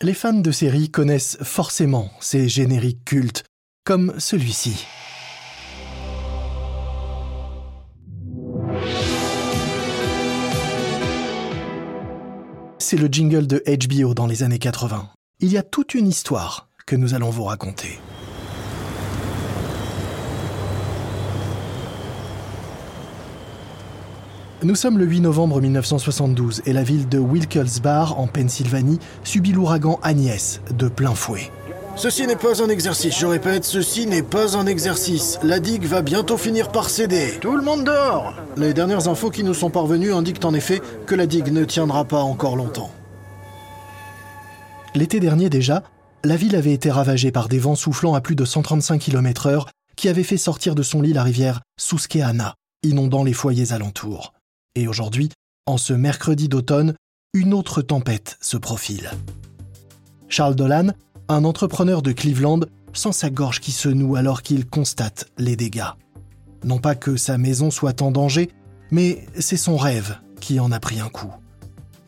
les fans de séries connaissent forcément ces génériques cultes, comme celui-ci. C'est le jingle de HBO dans les années 80. Il y a toute une histoire que nous allons vous raconter. Nous sommes le 8 novembre 1972 et la ville de Wilkes-Barre, en Pennsylvanie, subit l'ouragan Agnès de plein fouet. Ceci n'est pas un exercice, je répète, ceci n'est pas un exercice. La digue va bientôt finir par céder. Tout le monde dehors Les dernières infos qui nous sont parvenues indiquent en effet que la digue ne tiendra pas encore longtemps. L'été dernier déjà, la ville avait été ravagée par des vents soufflant à plus de 135 km/h qui avaient fait sortir de son lit la rivière Susquehanna, inondant les foyers alentours. Et aujourd'hui, en ce mercredi d'automne, une autre tempête se profile. Charles Dolan, un entrepreneur de Cleveland, sent sa gorge qui se noue alors qu'il constate les dégâts. Non pas que sa maison soit en danger, mais c'est son rêve qui en a pris un coup.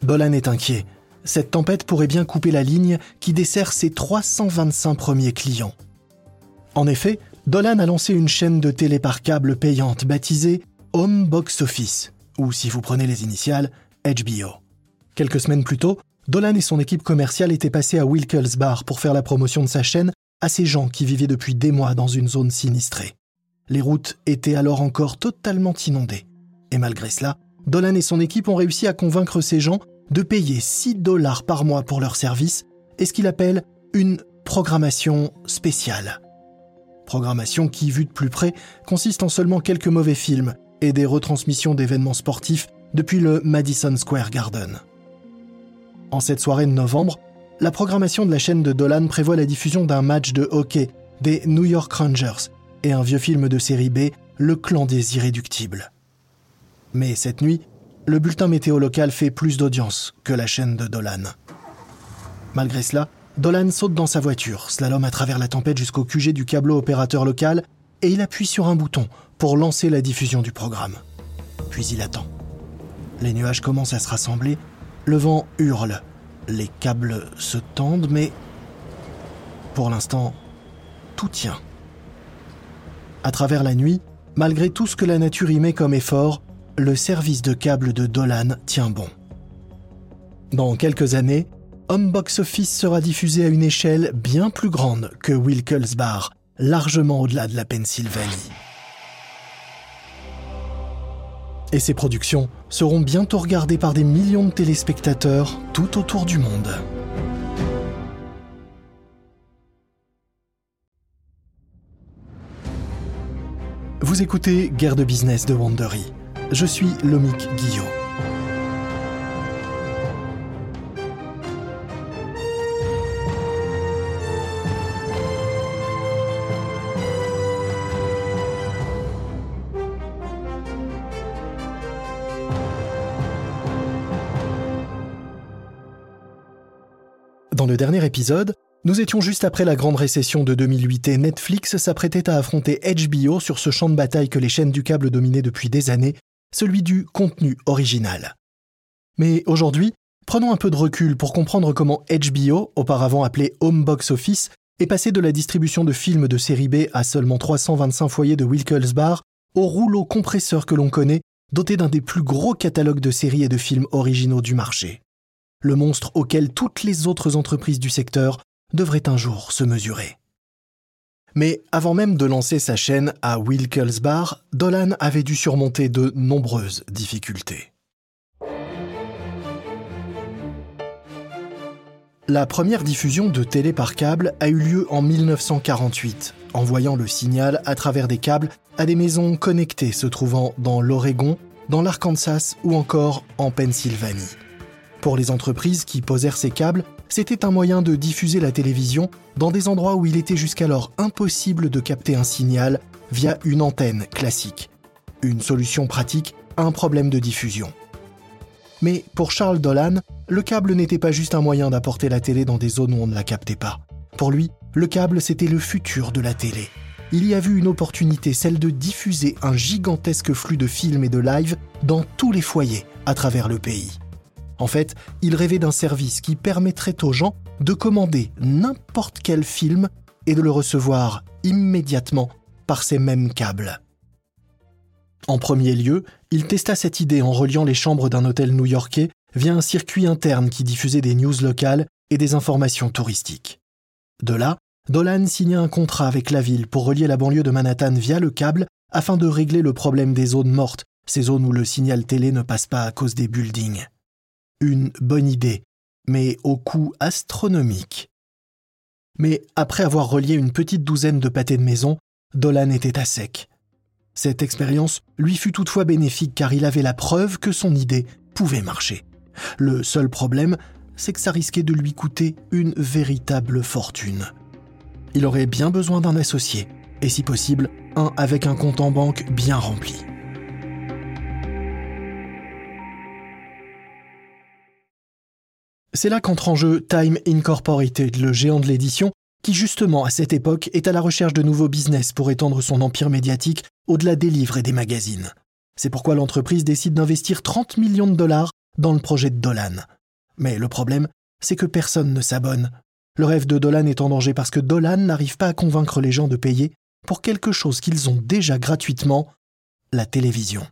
Dolan est inquiet. Cette tempête pourrait bien couper la ligne qui dessert ses 325 premiers clients. En effet, Dolan a lancé une chaîne de télé par câble payante baptisée Home Box Office, ou si vous prenez les initiales, HBO. Quelques semaines plus tôt, Dolan et son équipe commerciale étaient passés à Wilkes-Barre pour faire la promotion de sa chaîne à ces gens qui vivaient depuis des mois dans une zone sinistrée. Les routes étaient alors encore totalement inondées. Et malgré cela, Dolan et son équipe ont réussi à convaincre ces gens de payer 6 dollars par mois pour leur service et ce qu'il appelle une programmation spéciale. Programmation qui, vue de plus près, consiste en seulement quelques mauvais films et des retransmissions d'événements sportifs depuis le Madison Square Garden. En cette soirée de novembre, la programmation de la chaîne de Dolan prévoit la diffusion d'un match de hockey des New York Rangers et un vieux film de série B, Le clan des irréductibles. Mais cette nuit, le bulletin météo local fait plus d'audience que la chaîne de Dolan. Malgré cela, Dolan saute dans sa voiture, slalom à travers la tempête jusqu'au QG du câbleau opérateur local, et il appuie sur un bouton pour lancer la diffusion du programme. Puis il attend. Les nuages commencent à se rassembler, le vent hurle, les câbles se tendent, mais pour l'instant, tout tient. À travers la nuit, malgré tout ce que la nature y met comme effort, le service de câbles de Dolan tient bon. Dans quelques années, Home Box Office sera diffusé à une échelle bien plus grande que Wilkes-Barre, largement au-delà de la Pennsylvanie et ses productions seront bientôt regardées par des millions de téléspectateurs tout autour du monde. Vous écoutez Guerre de business de Wandery. Je suis Lomic Guillot. Dans le dernier épisode, nous étions juste après la grande récession de 2008 et Netflix s'apprêtait à affronter HBO sur ce champ de bataille que les chaînes du câble dominaient depuis des années, celui du contenu original. Mais aujourd'hui, prenons un peu de recul pour comprendre comment HBO, auparavant appelé Home Box Office, est passé de la distribution de films de série B à seulement 325 foyers de Wilkes-Barre au rouleau compresseur que l'on connaît, doté d'un des plus gros catalogues de séries et de films originaux du marché le monstre auquel toutes les autres entreprises du secteur devraient un jour se mesurer. Mais avant même de lancer sa chaîne à Wilkes-Barre, Dolan avait dû surmonter de nombreuses difficultés. La première diffusion de télé par câble a eu lieu en 1948, envoyant le signal à travers des câbles à des maisons connectées se trouvant dans l'Oregon, dans l'Arkansas ou encore en Pennsylvanie. Pour les entreprises qui posèrent ces câbles, c'était un moyen de diffuser la télévision dans des endroits où il était jusqu'alors impossible de capter un signal via une antenne classique. Une solution pratique à un problème de diffusion. Mais pour Charles Dolan, le câble n'était pas juste un moyen d'apporter la télé dans des zones où on ne la captait pas. Pour lui, le câble c'était le futur de la télé. Il y a vu une opportunité, celle de diffuser un gigantesque flux de films et de live dans tous les foyers à travers le pays. En fait, il rêvait d'un service qui permettrait aux gens de commander n'importe quel film et de le recevoir immédiatement par ces mêmes câbles. En premier lieu, il testa cette idée en reliant les chambres d'un hôtel new-yorkais via un circuit interne qui diffusait des news locales et des informations touristiques. De là, Dolan signa un contrat avec la ville pour relier la banlieue de Manhattan via le câble afin de régler le problème des zones mortes, ces zones où le signal télé ne passe pas à cause des buildings. Une bonne idée, mais au coût astronomique. Mais après avoir relié une petite douzaine de pâtés de maison, Dolan était à sec. Cette expérience lui fut toutefois bénéfique car il avait la preuve que son idée pouvait marcher. Le seul problème, c'est que ça risquait de lui coûter une véritable fortune. Il aurait bien besoin d'un associé, et si possible, un avec un compte en banque bien rempli. C'est là qu'entre en jeu Time Incorporated, le géant de l'édition, qui justement à cette époque est à la recherche de nouveaux business pour étendre son empire médiatique au-delà des livres et des magazines. C'est pourquoi l'entreprise décide d'investir 30 millions de dollars dans le projet de Dolan. Mais le problème, c'est que personne ne s'abonne. Le rêve de Dolan est en danger parce que Dolan n'arrive pas à convaincre les gens de payer pour quelque chose qu'ils ont déjà gratuitement, la télévision.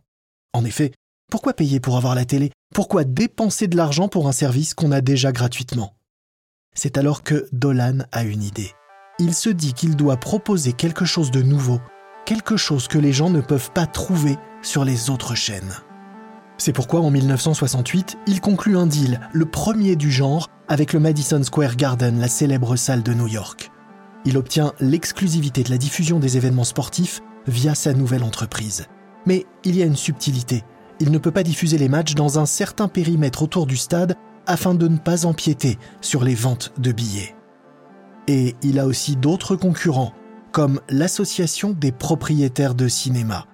En effet, pourquoi payer pour avoir la télé? Pourquoi dépenser de l'argent pour un service qu'on a déjà gratuitement? C'est alors que Dolan a une idée. Il se dit qu'il doit proposer quelque chose de nouveau, quelque chose que les gens ne peuvent pas trouver sur les autres chaînes. C'est pourquoi en 1968, il conclut un deal, le premier du genre, avec le Madison Square Garden, la célèbre salle de New York. Il obtient l'exclusivité de la diffusion des événements sportifs via sa nouvelle entreprise. Mais il y a une subtilité. Il ne peut pas diffuser les matchs dans un certain périmètre autour du stade afin de ne pas empiéter sur les ventes de billets. Et il a aussi d'autres concurrents, comme l'Association des propriétaires de cinéma,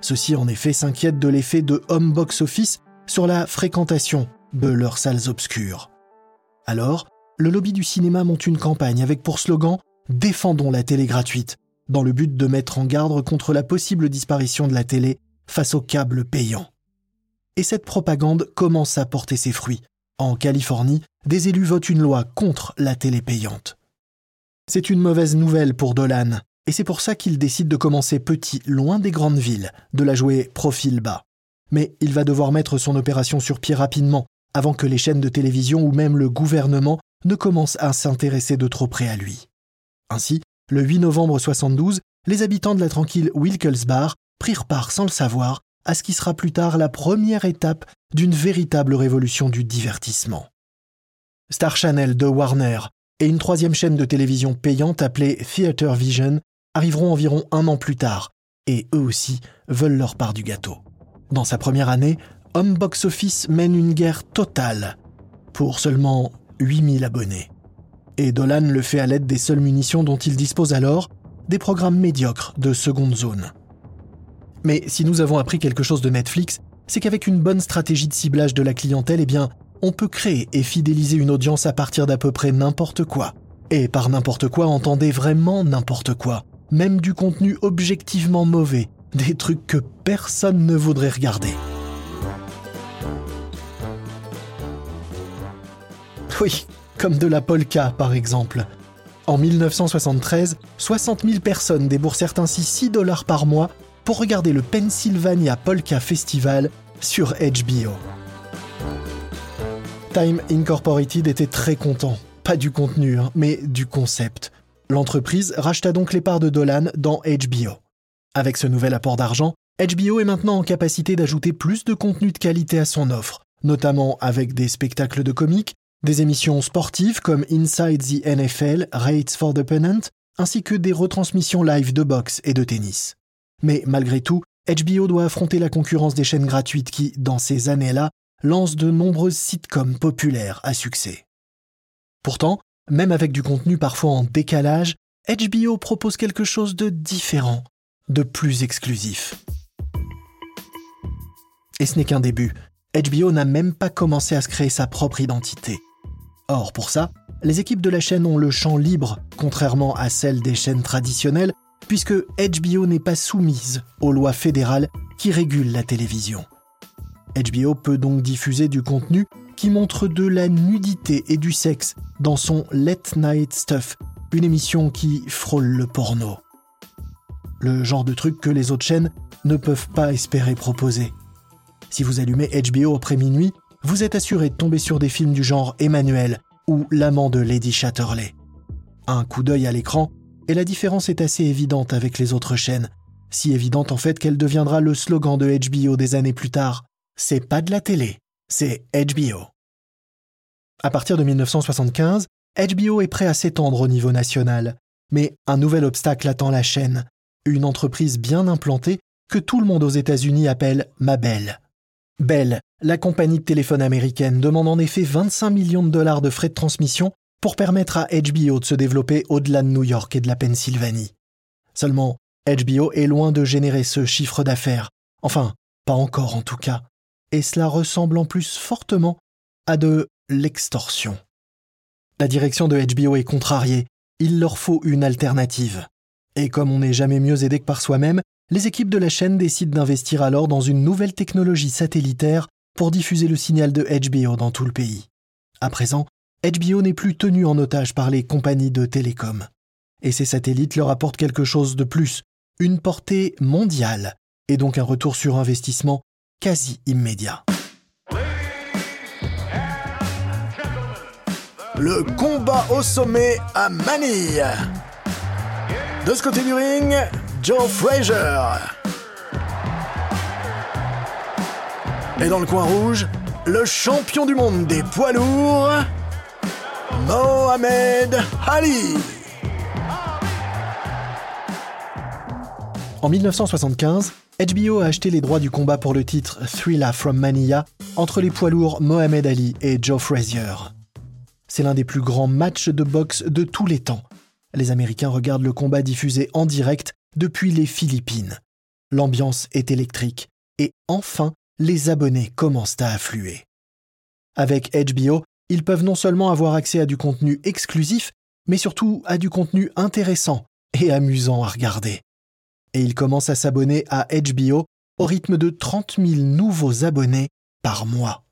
ceux-ci en effet s'inquiètent de l'effet de home box office sur la fréquentation de leurs salles obscures. Alors, le lobby du cinéma monte une campagne avec pour slogan Défendons la télé gratuite, dans le but de mettre en garde contre la possible disparition de la télé face aux câbles payants. Et cette propagande commence à porter ses fruits. En Californie, des élus votent une loi contre la télé payante. C'est une mauvaise nouvelle pour Dolan, et c'est pour ça qu'il décide de commencer petit, loin des grandes villes, de la jouer profil bas. Mais il va devoir mettre son opération sur pied rapidement, avant que les chaînes de télévision ou même le gouvernement ne commencent à s'intéresser de trop près à lui. Ainsi, le 8 novembre 72, les habitants de la tranquille Wilkes-Barre prirent part sans le savoir à ce qui sera plus tard la première étape d'une véritable révolution du divertissement. Star Channel de Warner et une troisième chaîne de télévision payante appelée Theater Vision arriveront environ un an plus tard, et eux aussi veulent leur part du gâteau. Dans sa première année, Home Box Office mène une guerre totale pour seulement 8000 abonnés. Et Dolan le fait à l'aide des seules munitions dont il dispose alors, des programmes médiocres de seconde zone. Mais si nous avons appris quelque chose de Netflix, c'est qu'avec une bonne stratégie de ciblage de la clientèle, eh bien, on peut créer et fidéliser une audience à partir d'à peu près n'importe quoi. Et par n'importe quoi, entendez vraiment n'importe quoi même du contenu objectivement mauvais, des trucs que personne ne voudrait regarder. Oui, comme de la polka par exemple. En 1973, 60 000 personnes déboursèrent ainsi 6 dollars par mois pour regarder le Pennsylvania Polka Festival sur HBO. Time Incorporated était très content, pas du contenu, hein, mais du concept. L'entreprise racheta donc les parts de Dolan dans HBO. Avec ce nouvel apport d'argent, HBO est maintenant en capacité d'ajouter plus de contenu de qualité à son offre, notamment avec des spectacles de comiques, des émissions sportives comme Inside the NFL, Rates for the Pennant, ainsi que des retransmissions live de boxe et de tennis. Mais malgré tout, HBO doit affronter la concurrence des chaînes gratuites qui, dans ces années-là, lancent de nombreuses sitcoms populaires à succès. Pourtant, même avec du contenu parfois en décalage, HBO propose quelque chose de différent, de plus exclusif. Et ce n'est qu'un début. HBO n'a même pas commencé à se créer sa propre identité. Or, pour ça, les équipes de la chaîne ont le champ libre, contrairement à celles des chaînes traditionnelles, puisque HBO n'est pas soumise aux lois fédérales qui régulent la télévision. HBO peut donc diffuser du contenu qui montre de la nudité et du sexe dans son Late Night Stuff, une émission qui frôle le porno. Le genre de truc que les autres chaînes ne peuvent pas espérer proposer. Si vous allumez HBO après minuit, vous êtes assuré de tomber sur des films du genre Emmanuel ou L'amant de Lady Chatterley. Un coup d'œil à l'écran, et la différence est assez évidente avec les autres chaînes. Si évidente en fait qu'elle deviendra le slogan de HBO des années plus tard. C'est pas de la télé, c'est HBO. À partir de 1975, HBO est prêt à s'étendre au niveau national. Mais un nouvel obstacle attend la chaîne, une entreprise bien implantée que tout le monde aux États-Unis appelle ma belle. Bell, la compagnie de téléphone américaine, demande en effet 25 millions de dollars de frais de transmission pour permettre à HBO de se développer au-delà de New York et de la Pennsylvanie. Seulement, HBO est loin de générer ce chiffre d'affaires. Enfin, pas encore en tout cas. Et cela ressemble en plus fortement à de l'extorsion. La direction de HBO est contrariée. Il leur faut une alternative. Et comme on n'est jamais mieux aidé que par soi-même, les équipes de la chaîne décident d'investir alors dans une nouvelle technologie satellitaire pour diffuser le signal de HBO dans tout le pays. À présent, HBO n'est plus tenu en otage par les compagnies de télécom. Et ces satellites leur apportent quelque chose de plus, une portée mondiale, et donc un retour sur investissement quasi immédiat. Le combat au sommet à Manille. De ce côté du ring, Joe Frazier. Et dans le coin rouge, le champion du monde des poids lourds, Mohamed Ali. En 1975, HBO a acheté les droits du combat pour le titre Thriller from Manila entre les poids lourds Mohamed Ali et Joe Frazier. C'est l'un des plus grands matchs de boxe de tous les temps. Les Américains regardent le combat diffusé en direct depuis les Philippines. L'ambiance est électrique et enfin, les abonnés commencent à affluer. Avec HBO, ils peuvent non seulement avoir accès à du contenu exclusif, mais surtout à du contenu intéressant et amusant à regarder. Et ils commencent à s'abonner à HBO au rythme de 30 000 nouveaux abonnés par mois.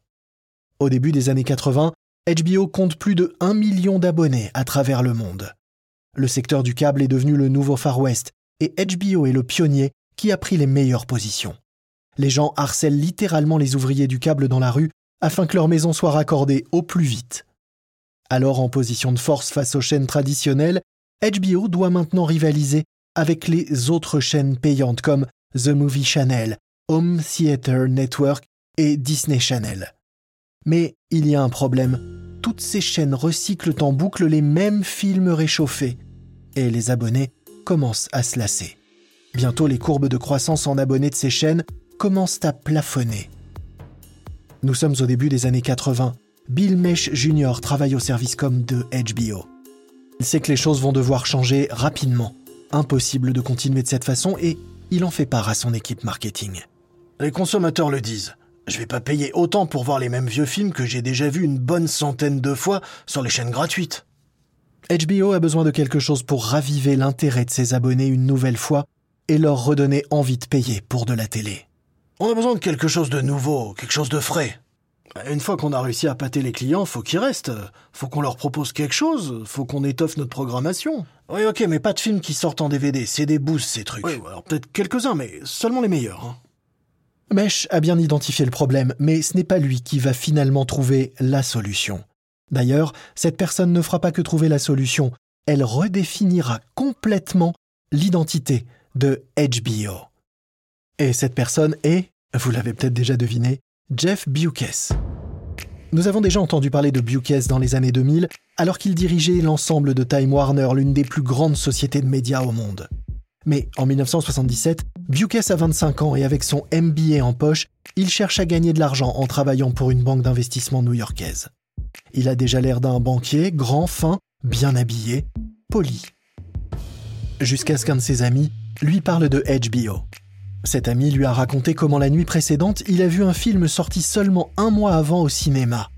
Au début des années 80, HBO compte plus de 1 million d'abonnés à travers le monde. Le secteur du câble est devenu le nouveau Far West et HBO est le pionnier qui a pris les meilleures positions. Les gens harcèlent littéralement les ouvriers du câble dans la rue afin que leur maison soit raccordée au plus vite. Alors en position de force face aux chaînes traditionnelles, HBO doit maintenant rivaliser avec les autres chaînes payantes comme The Movie Channel, Home Theater Network et Disney Channel. Mais il y a un problème. Toutes ces chaînes recyclent en boucle les mêmes films réchauffés. Et les abonnés commencent à se lasser. Bientôt, les courbes de croissance en abonnés de ces chaînes commencent à plafonner. Nous sommes au début des années 80. Bill Mesh Jr. travaille au service com de HBO. Il sait que les choses vont devoir changer rapidement. Impossible de continuer de cette façon et il en fait part à son équipe marketing. Les consommateurs le disent. Je vais pas payer autant pour voir les mêmes vieux films que j'ai déjà vus une bonne centaine de fois sur les chaînes gratuites. HBO a besoin de quelque chose pour raviver l'intérêt de ses abonnés une nouvelle fois et leur redonner envie de payer pour de la télé. On a besoin de quelque chose de nouveau, quelque chose de frais. Une fois qu'on a réussi à pâter les clients, faut qu'ils restent. Faut qu'on leur propose quelque chose. Faut qu'on étoffe notre programmation. Oui, ok, mais pas de films qui sortent en DVD. C'est des boosts, ces trucs. Oui, alors peut-être quelques-uns, mais seulement les meilleurs. Hein. Mesh a bien identifié le problème, mais ce n'est pas lui qui va finalement trouver la solution. D'ailleurs, cette personne ne fera pas que trouver la solution, elle redéfinira complètement l'identité de HBO. Et cette personne est, vous l'avez peut-être déjà deviné, Jeff Bewkes. Nous avons déjà entendu parler de Bewkes dans les années 2000, alors qu'il dirigeait l'ensemble de Time Warner, l'une des plus grandes sociétés de médias au monde. Mais en 1977, Bewkes a 25 ans et avec son MBA en poche, il cherche à gagner de l'argent en travaillant pour une banque d'investissement new-yorkaise. Il a déjà l'air d'un banquier, grand, fin, bien habillé, poli. Jusqu'à ce qu'un de ses amis lui parle de HBO. Cet ami lui a raconté comment la nuit précédente, il a vu un film sorti seulement un mois avant au cinéma.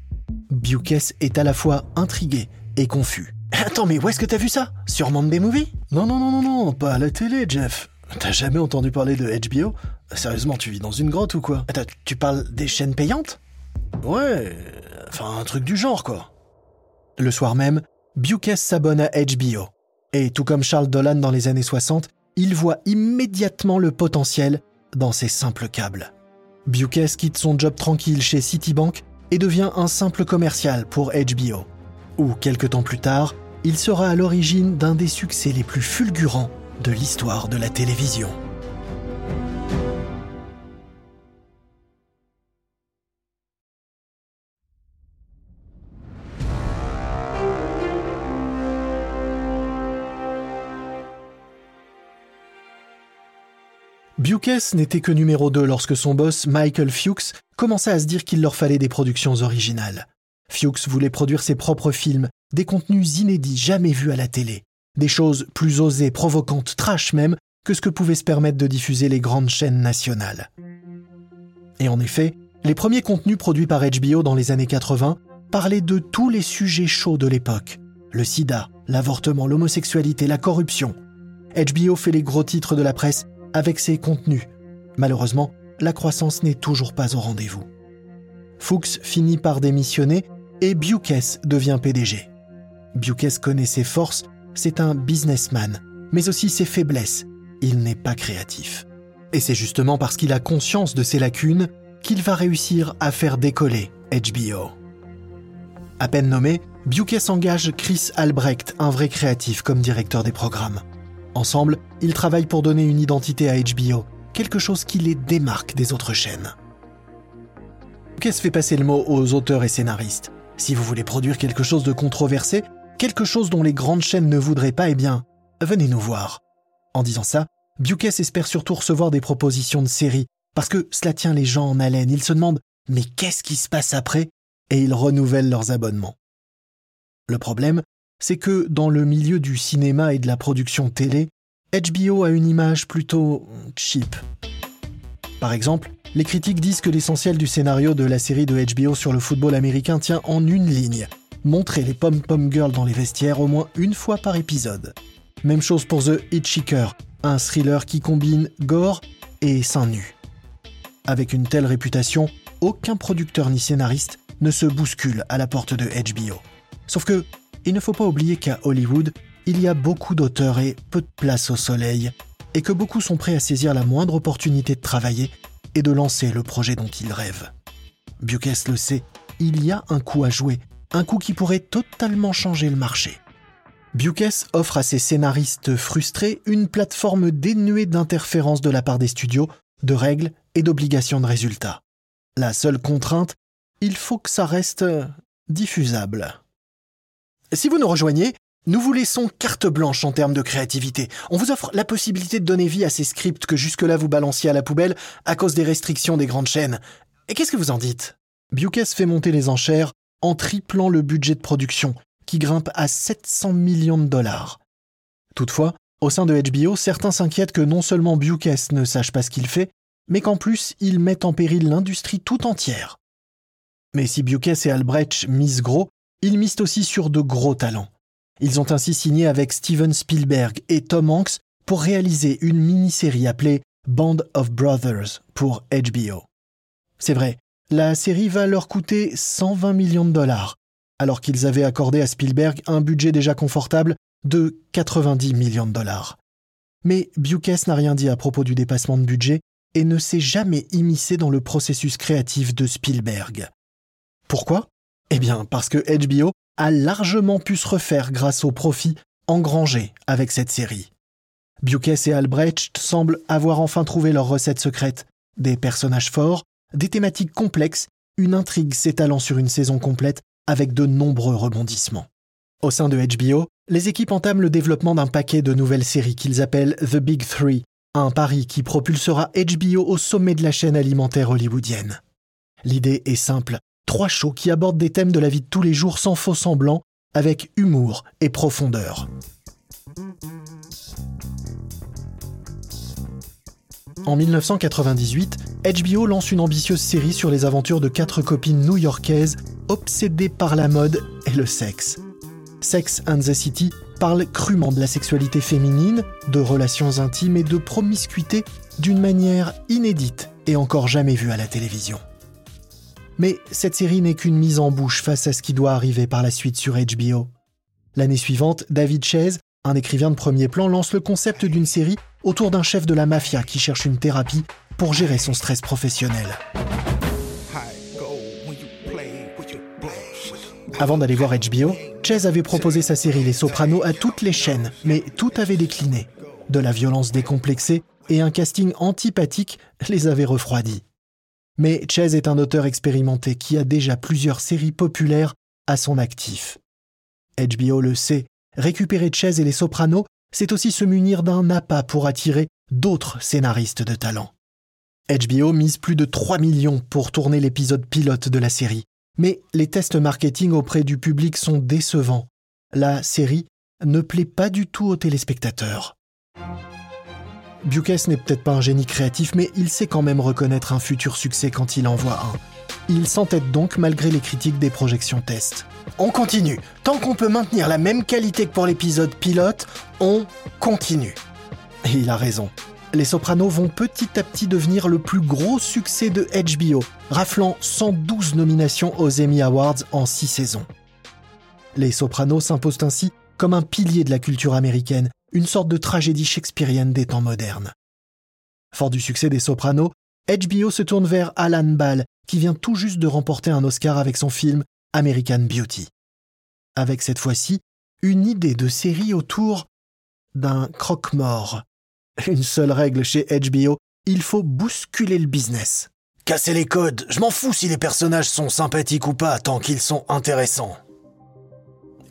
Bewkes est à la fois intrigué et confus. Attends, mais où est-ce que t'as vu ça? Sur Monday Movie Non, non, non, non, non, pas à la télé, Jeff. T'as jamais entendu parler de HBO Sérieusement, tu vis dans une grotte ou quoi? Tu parles des chaînes payantes? Ouais, Enfin, un truc du genre, quoi. Le soir même, Bukes s'abonne à HBO. Et tout comme Charles Dolan dans les années 60, il voit immédiatement le potentiel dans ces simples câbles. Bukes quitte son job tranquille chez Citibank et devient un simple commercial pour HBO. Ou quelques temps plus tard, il sera à l'origine d'un des succès les plus fulgurants de l'histoire de la télévision. Bukes n'était que numéro 2 lorsque son boss, Michael Fuchs, commença à se dire qu'il leur fallait des productions originales. Fuchs voulait produire ses propres films, des contenus inédits jamais vus à la télé, des choses plus osées, provocantes, trash même, que ce que pouvaient se permettre de diffuser les grandes chaînes nationales. Et en effet, les premiers contenus produits par HBO dans les années 80 parlaient de tous les sujets chauds de l'époque. Le sida, l'avortement, l'homosexualité, la corruption. HBO fait les gros titres de la presse avec ses contenus. Malheureusement, la croissance n'est toujours pas au rendez-vous. Fuchs finit par démissionner et Bukes devient PDG. Bukes connaît ses forces, c'est un businessman, mais aussi ses faiblesses. Il n'est pas créatif. Et c'est justement parce qu'il a conscience de ses lacunes qu'il va réussir à faire décoller HBO. À peine nommé, Bukes engage Chris Albrecht, un vrai créatif, comme directeur des programmes. Ensemble, ils travaillent pour donner une identité à HBO, quelque chose qui les démarque des autres chaînes. Qu'est-ce fait passer le mot aux auteurs et scénaristes? Si vous voulez produire quelque chose de controversé, quelque chose dont les grandes chaînes ne voudraient pas, eh bien, venez nous voir. En disant ça, Bukes espère surtout recevoir des propositions de séries, parce que cela tient les gens en haleine. Ils se demandent mais qu'est-ce qui se passe après? Et ils renouvellent leurs abonnements. Le problème, c'est que dans le milieu du cinéma et de la production télé, HBO a une image plutôt cheap. Par exemple, les critiques disent que l'essentiel du scénario de la série de HBO sur le football américain tient en une ligne montrer les pom-pom girls dans les vestiaires au moins une fois par épisode. Même chose pour The Hitchhiker, un thriller qui combine gore et seins nus. Avec une telle réputation, aucun producteur ni scénariste ne se bouscule à la porte de HBO. Sauf que il ne faut pas oublier qu'à Hollywood, il y a beaucoup d'auteurs et peu de place au soleil, et que beaucoup sont prêts à saisir la moindre opportunité de travailler et de lancer le projet dont ils rêvent. Bukes le sait, il y a un coup à jouer, un coup qui pourrait totalement changer le marché. Bukes offre à ses scénaristes frustrés une plateforme dénuée d'interférences de la part des studios, de règles et d'obligations de résultats. La seule contrainte, il faut que ça reste diffusable. Si vous nous rejoignez, nous vous laissons carte blanche en termes de créativité. On vous offre la possibilité de donner vie à ces scripts que jusque-là vous balanciez à la poubelle à cause des restrictions des grandes chaînes. Et qu'est-ce que vous en dites? Bukes fait monter les enchères en triplant le budget de production, qui grimpe à 700 millions de dollars. Toutefois, au sein de HBO, certains s'inquiètent que non seulement Bukes ne sache pas ce qu'il fait, mais qu'en plus il mette en péril l'industrie tout entière. Mais si Bukes et Albrecht misent gros, ils misent aussi sur de gros talents. Ils ont ainsi signé avec Steven Spielberg et Tom Hanks pour réaliser une mini-série appelée Band of Brothers pour HBO. C'est vrai, la série va leur coûter 120 millions de dollars, alors qu'ils avaient accordé à Spielberg un budget déjà confortable de 90 millions de dollars. Mais Bukes n'a rien dit à propos du dépassement de budget et ne s'est jamais immiscé dans le processus créatif de Spielberg. Pourquoi? Eh bien, parce que HBO a largement pu se refaire grâce aux profits engrangés avec cette série. Bukes et Albrecht semblent avoir enfin trouvé leur recette secrète. Des personnages forts, des thématiques complexes, une intrigue s'étalant sur une saison complète avec de nombreux rebondissements. Au sein de HBO, les équipes entament le développement d'un paquet de nouvelles séries qu'ils appellent The Big Three, un pari qui propulsera HBO au sommet de la chaîne alimentaire hollywoodienne. L'idée est simple, Trois shows qui abordent des thèmes de la vie de tous les jours sans faux semblant, avec humour et profondeur. En 1998, HBO lance une ambitieuse série sur les aventures de quatre copines new-yorkaises obsédées par la mode et le sexe. Sex and the City parle crûment de la sexualité féminine, de relations intimes et de promiscuité d'une manière inédite et encore jamais vue à la télévision. Mais cette série n'est qu'une mise en bouche face à ce qui doit arriver par la suite sur HBO. L'année suivante, David Chase, un écrivain de premier plan, lance le concept d'une série autour d'un chef de la mafia qui cherche une thérapie pour gérer son stress professionnel. Avant d'aller voir HBO, Chase avait proposé sa série Les Sopranos à toutes les chaînes, mais tout avait décliné. De la violence décomplexée et un casting antipathique les avaient refroidis. Mais Chase est un auteur expérimenté qui a déjà plusieurs séries populaires à son actif. HBO le sait, récupérer Chase et les Sopranos, c'est aussi se munir d'un appât pour attirer d'autres scénaristes de talent. HBO mise plus de 3 millions pour tourner l'épisode pilote de la série, mais les tests marketing auprès du public sont décevants. La série ne plaît pas du tout aux téléspectateurs. Bukes n'est peut-être pas un génie créatif, mais il sait quand même reconnaître un futur succès quand il en voit un. Il s'entête donc malgré les critiques des projections test. On continue. Tant qu'on peut maintenir la même qualité que pour l'épisode pilote, on continue. Et il a raison. Les Sopranos vont petit à petit devenir le plus gros succès de HBO, raflant 112 nominations aux Emmy Awards en 6 saisons. Les Sopranos s'imposent ainsi comme un pilier de la culture américaine, une sorte de tragédie shakespearienne des temps modernes. Fort du succès des Sopranos, HBO se tourne vers Alan Ball, qui vient tout juste de remporter un Oscar avec son film American Beauty. Avec cette fois-ci, une idée de série autour d'un croque-mort. Une seule règle chez HBO, il faut bousculer le business. Casser les codes, je m'en fous si les personnages sont sympathiques ou pas tant qu'ils sont intéressants.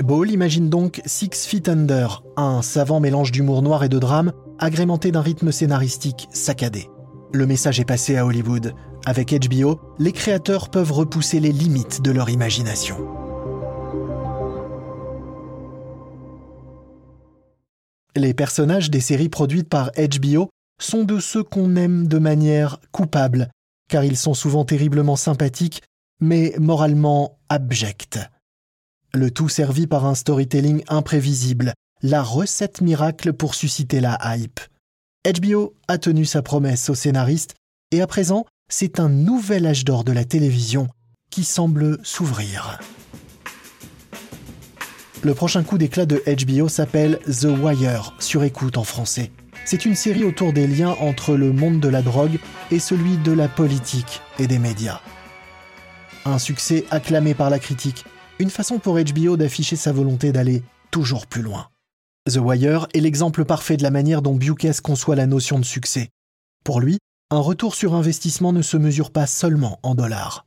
Ball imagine donc Six Feet Under, un savant mélange d'humour noir et de drame, agrémenté d'un rythme scénaristique saccadé. Le message est passé à Hollywood. Avec HBO, les créateurs peuvent repousser les limites de leur imagination. Les personnages des séries produites par HBO sont de ceux qu'on aime de manière coupable, car ils sont souvent terriblement sympathiques, mais moralement abjects le tout servi par un storytelling imprévisible, la recette miracle pour susciter la hype. HBO a tenu sa promesse aux scénaristes, et à présent, c'est un nouvel âge d'or de la télévision qui semble s'ouvrir. Le prochain coup d'éclat de HBO s'appelle The Wire, sur écoute en français. C'est une série autour des liens entre le monde de la drogue et celui de la politique et des médias. Un succès acclamé par la critique, une façon pour HBO d'afficher sa volonté d'aller toujours plus loin. The Wire est l'exemple parfait de la manière dont Bukes conçoit la notion de succès. Pour lui, un retour sur investissement ne se mesure pas seulement en dollars.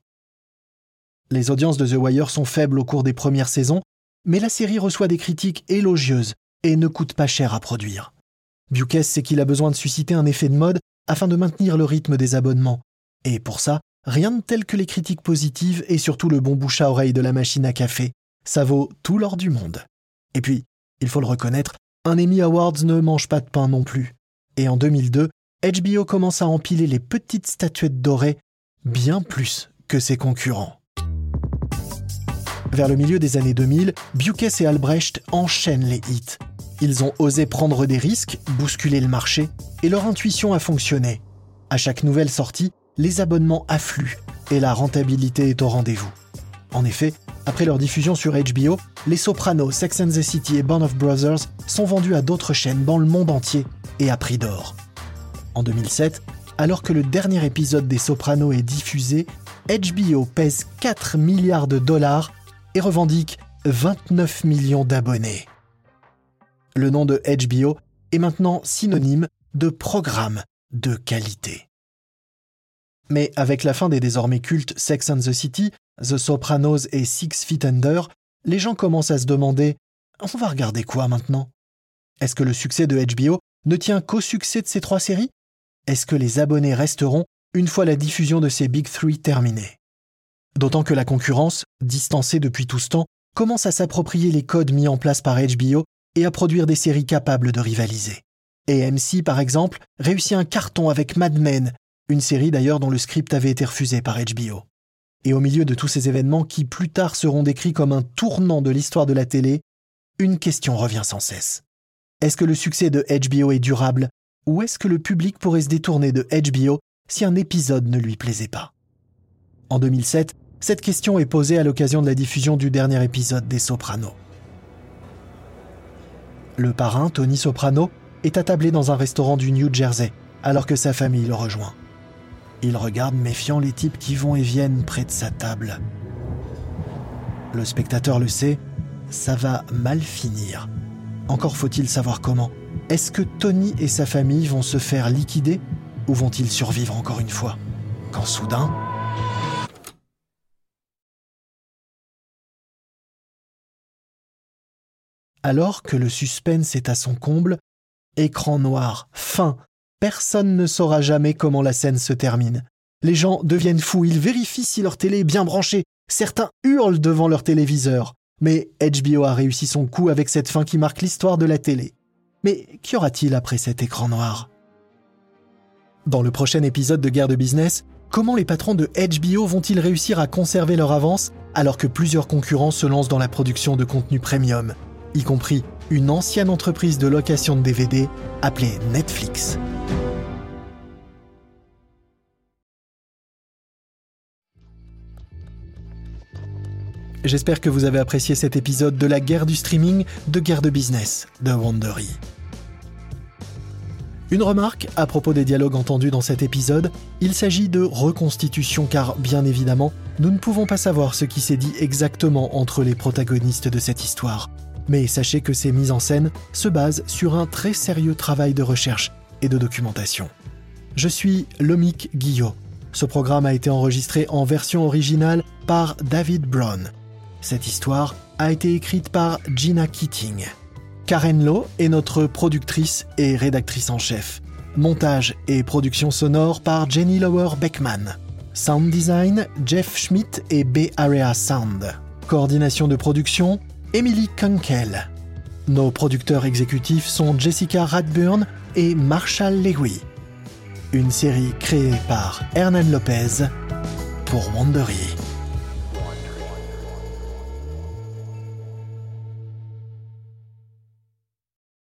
Les audiences de The Wire sont faibles au cours des premières saisons, mais la série reçoit des critiques élogieuses et ne coûte pas cher à produire. Bukes sait qu'il a besoin de susciter un effet de mode afin de maintenir le rythme des abonnements, et pour ça, Rien de tel que les critiques positives et surtout le bon bouche à oreille de la machine à café. Ça vaut tout l'or du monde. Et puis, il faut le reconnaître, un Emmy Awards ne mange pas de pain non plus. Et en 2002, HBO commence à empiler les petites statuettes dorées bien plus que ses concurrents. Vers le milieu des années 2000, Bukes et Albrecht enchaînent les hits. Ils ont osé prendre des risques, bousculer le marché, et leur intuition a fonctionné. À chaque nouvelle sortie, les abonnements affluent et la rentabilité est au rendez-vous. En effet, après leur diffusion sur HBO, Les Sopranos, Sex and the City et Band of Brothers sont vendus à d'autres chaînes dans le monde entier et à prix d'or. En 2007, alors que le dernier épisode des Sopranos est diffusé, HBO pèse 4 milliards de dollars et revendique 29 millions d'abonnés. Le nom de HBO est maintenant synonyme de programme de qualité. Mais avec la fin des désormais cultes Sex and the City, The Sopranos et Six Feet Under, les gens commencent à se demander on va regarder quoi maintenant? Est-ce que le succès de HBO ne tient qu'au succès de ces trois séries? Est-ce que les abonnés resteront une fois la diffusion de ces Big Three terminée? D'autant que la concurrence, distancée depuis tout ce temps, commence à s'approprier les codes mis en place par HBO et à produire des séries capables de rivaliser. AMC, par exemple, réussit un carton avec Mad Men, une série d'ailleurs dont le script avait été refusé par HBO. Et au milieu de tous ces événements qui plus tard seront décrits comme un tournant de l'histoire de la télé, une question revient sans cesse. Est-ce que le succès de HBO est durable ou est-ce que le public pourrait se détourner de HBO si un épisode ne lui plaisait pas? En 2007, Cette question est posée à l'occasion de la diffusion du dernier épisode des Sopranos. Le parrain, Tony Soprano, est attablé dans un restaurant du New Jersey, alors que sa famille le rejoint. Il regarde méfiant les types qui vont et viennent près de sa table. Le spectateur le sait, ça va mal finir. Encore faut-il savoir comment. Est-ce que Tony et sa famille vont se faire liquider ou vont-ils survivre encore une fois? Quand soudain... Alors que le suspense est à son comble, écran noir, fin, personne ne saura jamais comment la scène se termine. Les gens deviennent fous, ils vérifient si leur télé est bien branchée, certains hurlent devant leur téléviseur. Mais HBO a réussi son coup avec cette fin qui marque l'histoire de la télé. Mais qu'y aura-t-il après cet écran noir? Dans le prochain épisode de Guerre de Business, comment les patrons de HBO vont-ils réussir à conserver leur avance alors que plusieurs concurrents se lancent dans la production de contenu premium, y compris une ancienne entreprise de location de DVD appelée Netflix J'espère que vous avez apprécié cet épisode de la guerre du streaming de guerre de business de Wandery. Une remarque à propos des dialogues entendus dans cet épisode, il s'agit de reconstitution car bien évidemment, nous ne pouvons pas savoir ce qui s'est dit exactement entre les protagonistes de cette histoire. Mais sachez que ces mises en scène se basent sur un très sérieux travail de recherche et de documentation. Je suis Lomic Guillot. Ce programme a été enregistré en version originale par David Brown. Cette histoire a été écrite par Gina Keating. Karen Lowe est notre productrice et rédactrice en chef. Montage et production sonore par Jenny Lower Beckman. Sound design, Jeff Schmidt et B Area Sound. Coordination de production, Emily Kunkel. Nos producteurs exécutifs sont Jessica Radburn et Marshall Lewy. Une série créée par Hernan Lopez pour Wandery.